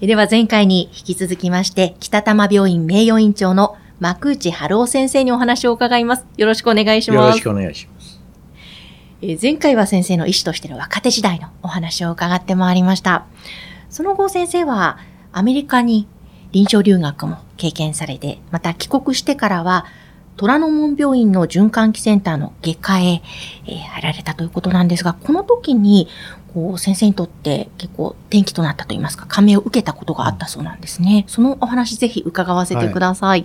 では前回に引き続きまして北玉病院名誉院長の幕内春夫先生にお話を伺います。よろしくお願いします。よろしくお願いします。え前回は先生の医師としての若手時代のお話を伺ってまいりました。その後先生はアメリカに臨床留学も経験されてまた帰国してからは虎ノ門病院の循環器センターの外科へ、えー、入られたということなんですが、この時に、こう、先生にとって結構転機となったといいますか、感銘を受けたことがあったそうなんですね。そのお話ぜひ伺わせてください。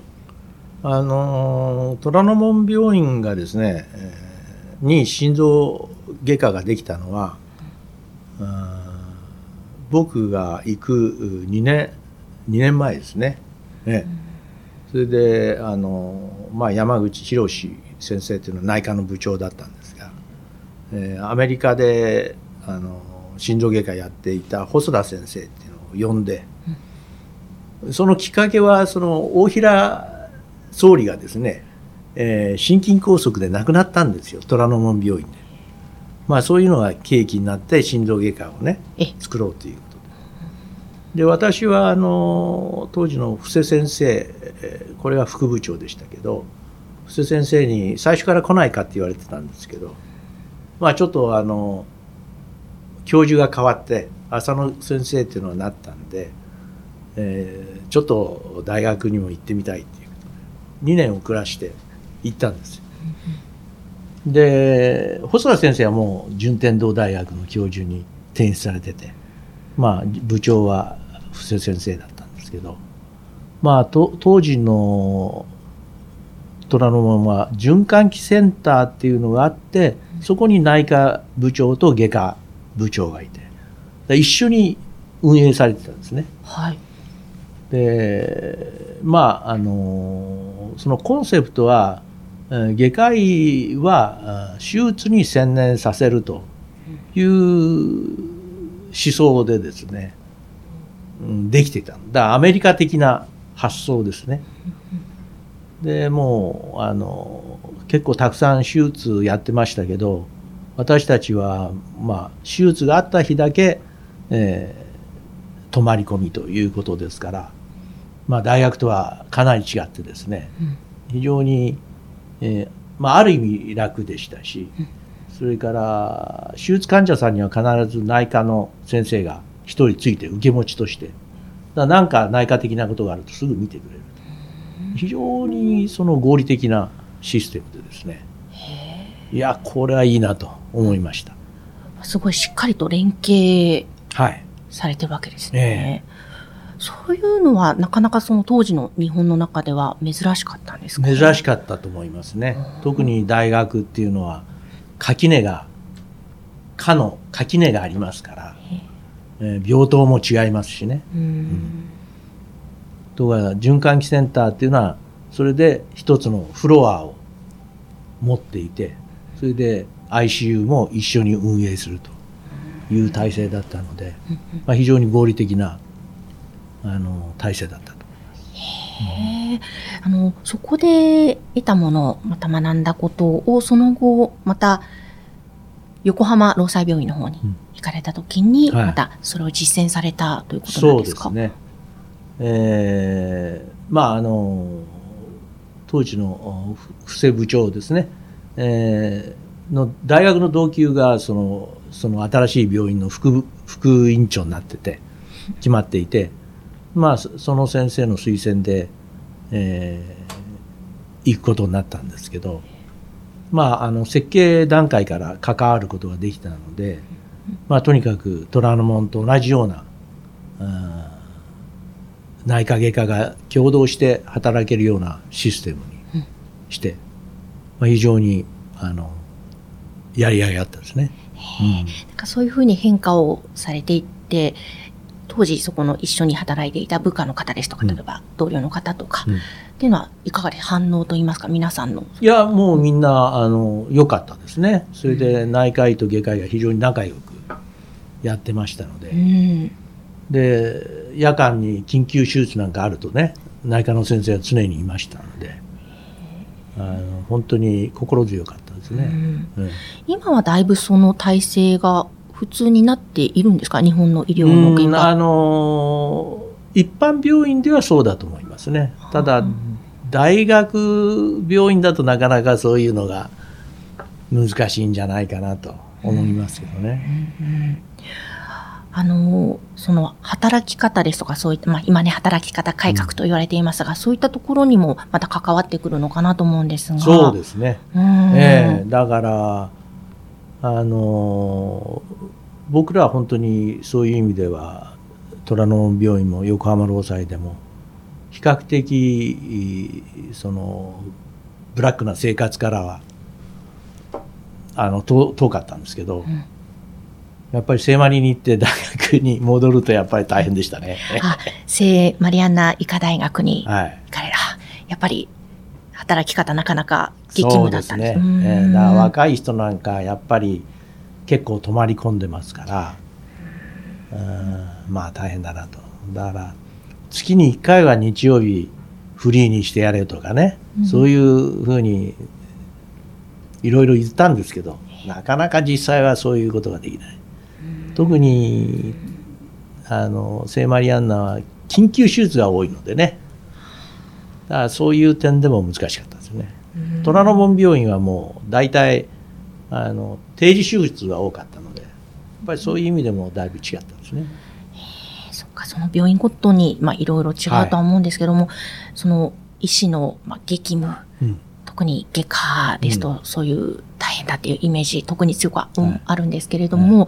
はい、あの、虎ノ門病院がですね、に心臓外科ができたのは、うん、僕が行く2年、2年前ですね。ね、うんそれであの、まあ、山口博先生というのは内科の部長だったんですが、えー、アメリカであの心臓外科やっていた細田先生っていうのを呼んで、うん、そのきっかけはその大平総理がですね、えー、心筋梗塞で亡くなったんですよ虎ノ門病院で。まあ、そういうのが契機になって心臓外科をね作ろうというで私はあの当時の布施先生これは副部長でしたけど布施先生に最初から来ないかって言われてたんですけどまあちょっとあの教授が変わって浅野先生っていうのはなったんで、えー、ちょっと大学にも行ってみたいっていうこと2年遅らして行ったんです。で細田先生はもう順天堂大学の教授に転出されててまあ部長は布施先生だったんですけど、まあ、当時の虎ノ門は循環器センターっていうのがあってそこに内科部長と外科部長がいて一緒に運営されてたんですね。はい、でまああのそのコンセプトは外科医は手術に専念させるという思想でですねできていただ。からアメリカ的な発想ですね。でもうあの結構たくさん手術やってましたけど私たちは、まあ、手術があった日だけ、えー、泊まり込みということですから、まあ、大学とはかなり違ってですね、非常に、えーまあ、ある意味楽でしたし、それから手術患者さんには必ず内科の先生が一人ついて受け持ちとして。だなんか内科的なことがあるとすぐ見てくれる。非常にその合理的なシステムでですね。いやこれはいいなと思いました。すごいしっかりと連携されてるわけですね、はいそういうのはなかなかその当時の日本の中では珍しかったんですか、ね、珍しかったと思いますね。特に大学っていうのは垣根が科の垣根がありますからえー、病棟も違いますしね。うん、とか循環器センターっていうのはそれで一つのフロアを持っていてそれで ICU も一緒に運営するという体制だったので、まあ、非常に合理的なあの体制だったと思います。へあのそこで得たものまた学んだことをその後また横浜労災病院の方に行かれた時に、またそれを実践されたということなんですか、そうですね。えー、まああの当時の布施部長ですね、えー、の大学の同級がそのその新しい病院の副副院長になってて決まっていて、まあ、その先生の推薦で、えー、行くことになったんですけど、まあ、あの設計段階から関わることができたので、まあ、とにかく虎ノ門と同じような内科外科が共同して働けるようなシステムにして、まあ、非常にあのやりがいがあったですね。うん、なんかそういうふうに変化をされていって当時そこの一緒に働いていた部下の方ですとか、例えば同僚の方とか、うんっていうのはいかがで反応といいますか、皆さんの？いやもうみんなあの良かったですねそれで内科医と外科医が非常に仲良くやってましたので、うん。で夜間に緊急手術なんかあるとね内科の先生は常にいましたのであの本当に心強かったですね。うんうん今はだいぶその体制が普通になっているんですか？日本の医療の現うんあ場。の一般病院ではそうだと思いますね。ただ大学病院だとなかなかそういうのが難しいんじゃないかなと思いますけどね。あの、その働き方ですとか、そういった、まあ今ね、働き方改革と言われていますが、そういったところにもまた関わってくるのかなと思うんですが。そうですね。うん。ええだからあの僕らは本当にそういう意味では虎ノ門病院も横浜労災でも比較的そのブラックな生活からはあの遠遠かったんですけど、んやっぱり聖マリに行って大学に戻るとやっぱり大変でしたね。あ、聖マリアンナ医科大学にはい行かれた。やっぱり働き方なかなか激務だったんですね。えうんーだ若い人なんかやっぱり結構泊まり込んでますから、うんまあ大変だなと。だから月に1回は日曜日フリーにしてやれとかね、そういうふうにいろいろ言ったんですけど、なかなか実際はそういうことができない。特にあの聖マリアンナは緊急手術が多いのでね、だからそういう点でも難しかったですね。虎ノ門病院はもう大体あの定時手術が多かったのでやっぱりそういう意味でもだいぶ違ったんですね。その病院ごとに、まあ、いろいろ違うとは思うんですけども、その医師の、まあ、激務、うん。特に外科ですと、そういう大変だっていうイメージ、特に強くは、うんはい。あるんですけれども、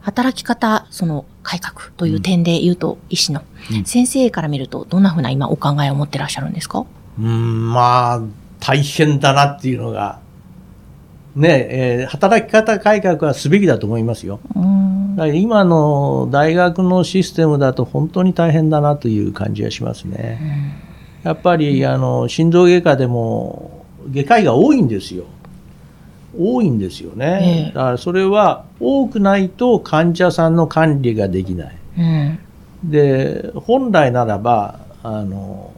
働き方、その改革という点で言うと、医師の、うん。先生から見ると、どんなふうな今お考えを持ってらっしゃるんですか？うんまあ大変だなっていうのがねえー働き方改革はすべきだと思いますよ。うん。だから今の大学のシステムだと本当に大変だなという感じがしますね。やっぱりあの心臓外科でも外科医が多いんですよ。多いんですよええ。ねだからそれは多くないと患者さんの管理ができない。うんで本来ならばあの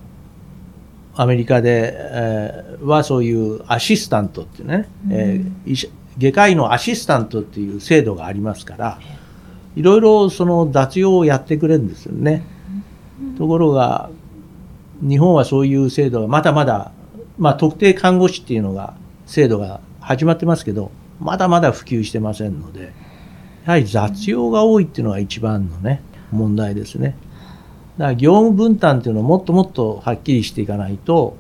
アメリカで、えーはそういうアシスタントってね、えー外科医のアシスタントっていう制度がありますからいろいろその雑用をやってくれるんですよね。ところが日本はそういう制度がまだまだ、まあ、特定看護師っていうのが制度が始まってますけどまだまだ普及してませんのでやはり雑用が多いっていうのが一番のね問題ですね。だから業務分担っていうのをもっともっとはっきりしていかないと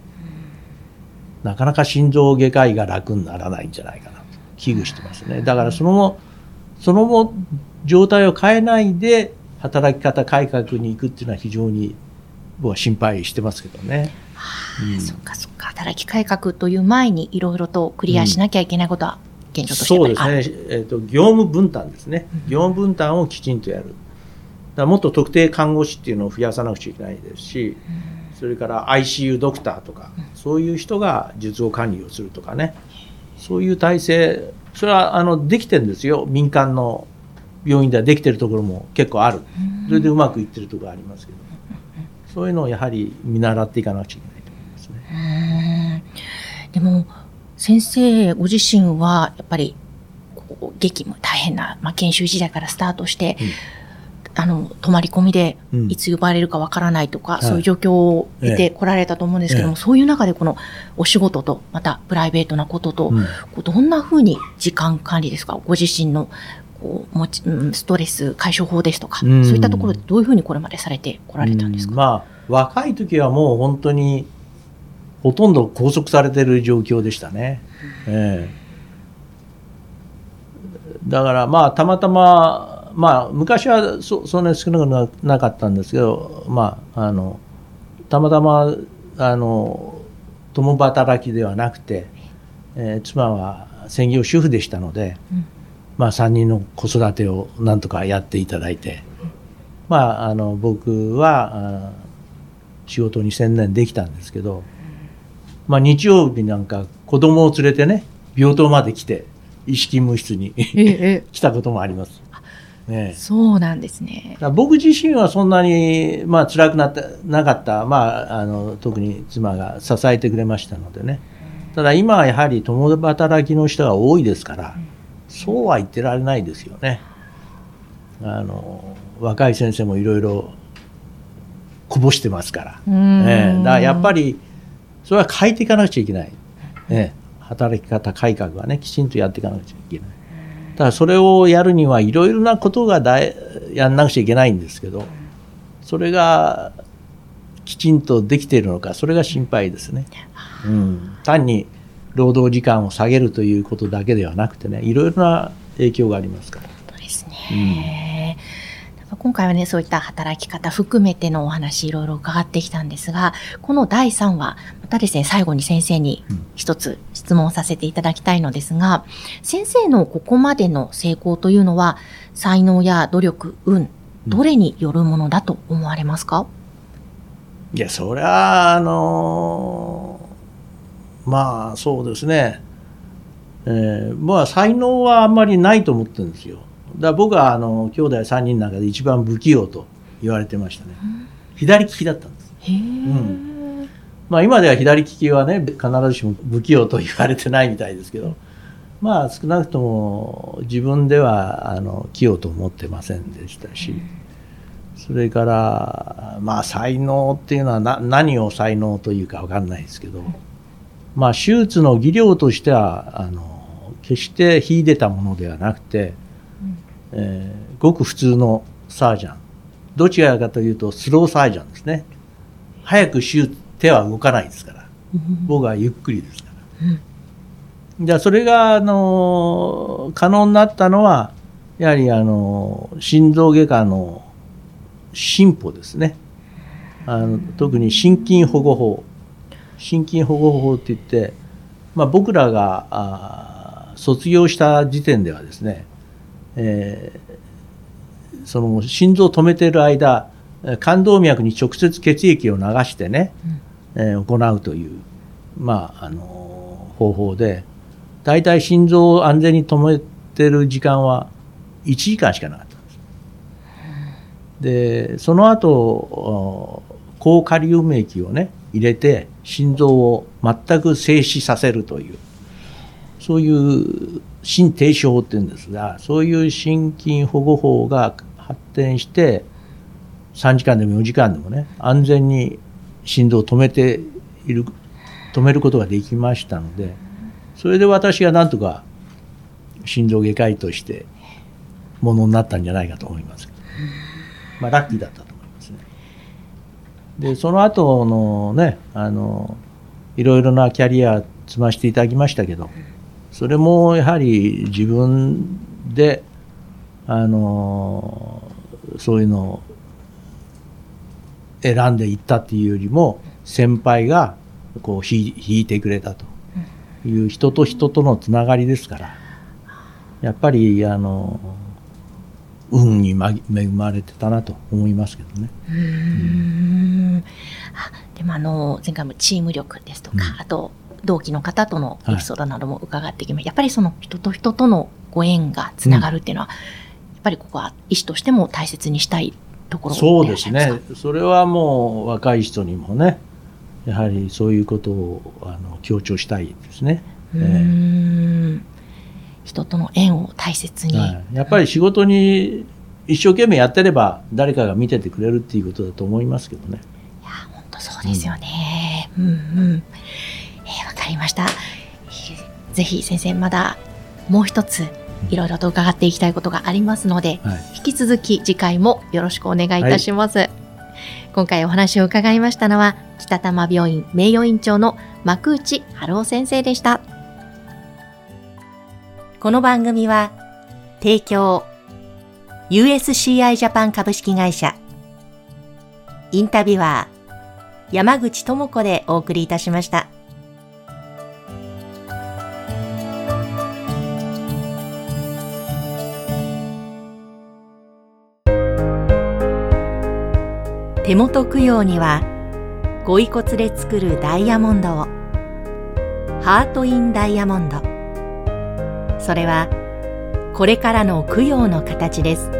なかなか心臓外科医が楽にならないんじゃないかなと危惧してますね。だからそのその後状態を変えないで働き方改革に行くっていうのは非常に僕は心配してますけどね。うん。そっかそっか、働き改革という前にいろいろとクリアしなきゃいけないことは現状としてやそう。ですね、えーと、業務分担ですね、業務分担をきちんとやる、だもっと特定看護師っていうのを増やさなくちゃいけないですし、それから ICU ドクターとか、そういう人が術後管理をするとかね、そういう体制、それはあのできてるんですよ、民間の病院ではできてるところも結構ある、それでうまくいってるところありますけど、そういうのをやはり見習っていかなくちゃいけないと思いますね。うん。でも、先生ご自身は、やっぱり、激務、大変な、まあ、研修時代からスタートして、あの、泊まり込みでう、ん。いつ呼ばれるかわからないとか、い。そういう状況を見てこられたと思うんですけども、え。そういう中でこのお仕事と、またプライベートなことと、うん。こうどんな風に時間管理ですか？ご自身の、こう、持ち、うんストレス解消法ですとか、うん。そういったところでどういう風にこれまでされてこられたんですか、うん。まあ若い時はもう本当にほとんど拘束されてる状況でしたね、ええ。だからまあたまたままあ昔はそそんなに少なくななかったんですけどまああのたまたまあの共働きではなくて、えー妻は専業主婦でしたので、うんまあ3人の子育てをなんとかやっていただいて、まあ、あの僕はあ仕事に専念できたんですけど、まあ、日曜日なんか子供を連れてね病棟まで来て意識務室に 来たこともあります。ね、そうなんですね。僕自身はそんなに、まあ辛くなってなかった、まあ、あの特に妻が支えてくれましたのでね。ただ今はやはり共働きの人が多いですから、そうは言ってられないですよね。あの若い先生もいろいろこぼしてますから、ね、だからやっぱりそれは変えていかなくちゃいけない、ね、働き方改革はねきちんとやっていかなくちゃいけない。ただそれをやるにはいろいろなことがだやんなくちゃいけないんですけどそれがきちんとできているのかそれが心配ですね、うん、単に労働時間を下げるということだけではなくてねいろいろな影響がありますから。そうですね、うん、今回はねそういった働き方含めてのお話いろいろ伺ってきたんですがこの第3話またですね最後に先生に一つ質問させていただきたいのですが、うん、先生のここまでの成功というのは才能や努力運どれによるものだと思われますか、いやそりゃあのまあそうですね、えー、まあ才能はあんまりないと思ってるんですよ。だから僕はあの兄弟3人の中で一番不器用と言われてましたね、左利きだったんです、うん。まあ、今では左利きはね必ずしも不器用と言われてないみたいですけどまあ少なくとも自分ではあの器用と思ってませんでしたし、それからまあ才能っていうのは何を才能というか分かんないですけど、まあ、手術の技量としてはあの決して秀でたものではなくて、うん、えー、ごく普通のサージャン。どちらかというとスローサージャンですね。早く手術手は動かないですから、うん、僕はゆっくりですから、うん、じゃあそれがあの可能になったのはやはりあの心臓外科の進歩ですね。あの特に心筋保護法心筋保護法っていって、まあ、僕らがあ卒業した時点ではですね、えー、その心臓を止めている間冠動脈に直接血液を流してね、うん、えー、行うという、まあ、あの方法で大体心臓を安全に止めてる時間は1時間しかなかったんです。でその後高カリウム液をね入れて心臓を全く静止させるというそういう心停止法っていうんですがそういう心筋保護法が発展して3時間でも4時間でもね安全に心臓を止めている止めることができましたのでそれで私がなんとか心臓外科医としてものになったんじゃないかと思います。まあラッキーだったと。でその後のねあのいろいろなキャリア積ませていただきましたけどそれもやはり自分であのそういうのを選んでいったっていうよりも先輩がこう引いてくれたという人と人とのつながりですからやっぱりあの運に恵まれてたなと思いますけどね。うん、あでもあの前回もチーム力ですとか、うん、あと同期の方とのエピソードなども伺ってきました、はい、やっぱりその人と人とのご縁がつながるっていうのは、うん、やっぱりここは医師としても大切にしたいところそうですね。それはもう若い人にもねやはりそういうことをあの強調したいですね。うん、えー人との縁を大切に、はい、やっぱり仕事に一生懸命やってれば誰かが見ててくれるっていうことだと思いますけどねそうですよね、うん、うんうん。えー、わかりました、えー、ぜひ先生まだもう一ついろいろと伺っていきたいことがありますので、はい、引き続き次回もよろしくお願いいたします、はい、今回お話を伺いましたのは北多摩病院名誉院長の幕内春夫先生でした。この番組は、提供、USCI ジャパン株式会社、インタビュアー、山口智子でお送りいたしました。手元供養にはご遺骨で作るダイヤモンドを。ハート・イン・ダイヤモンド。それはこれからの供養の形です。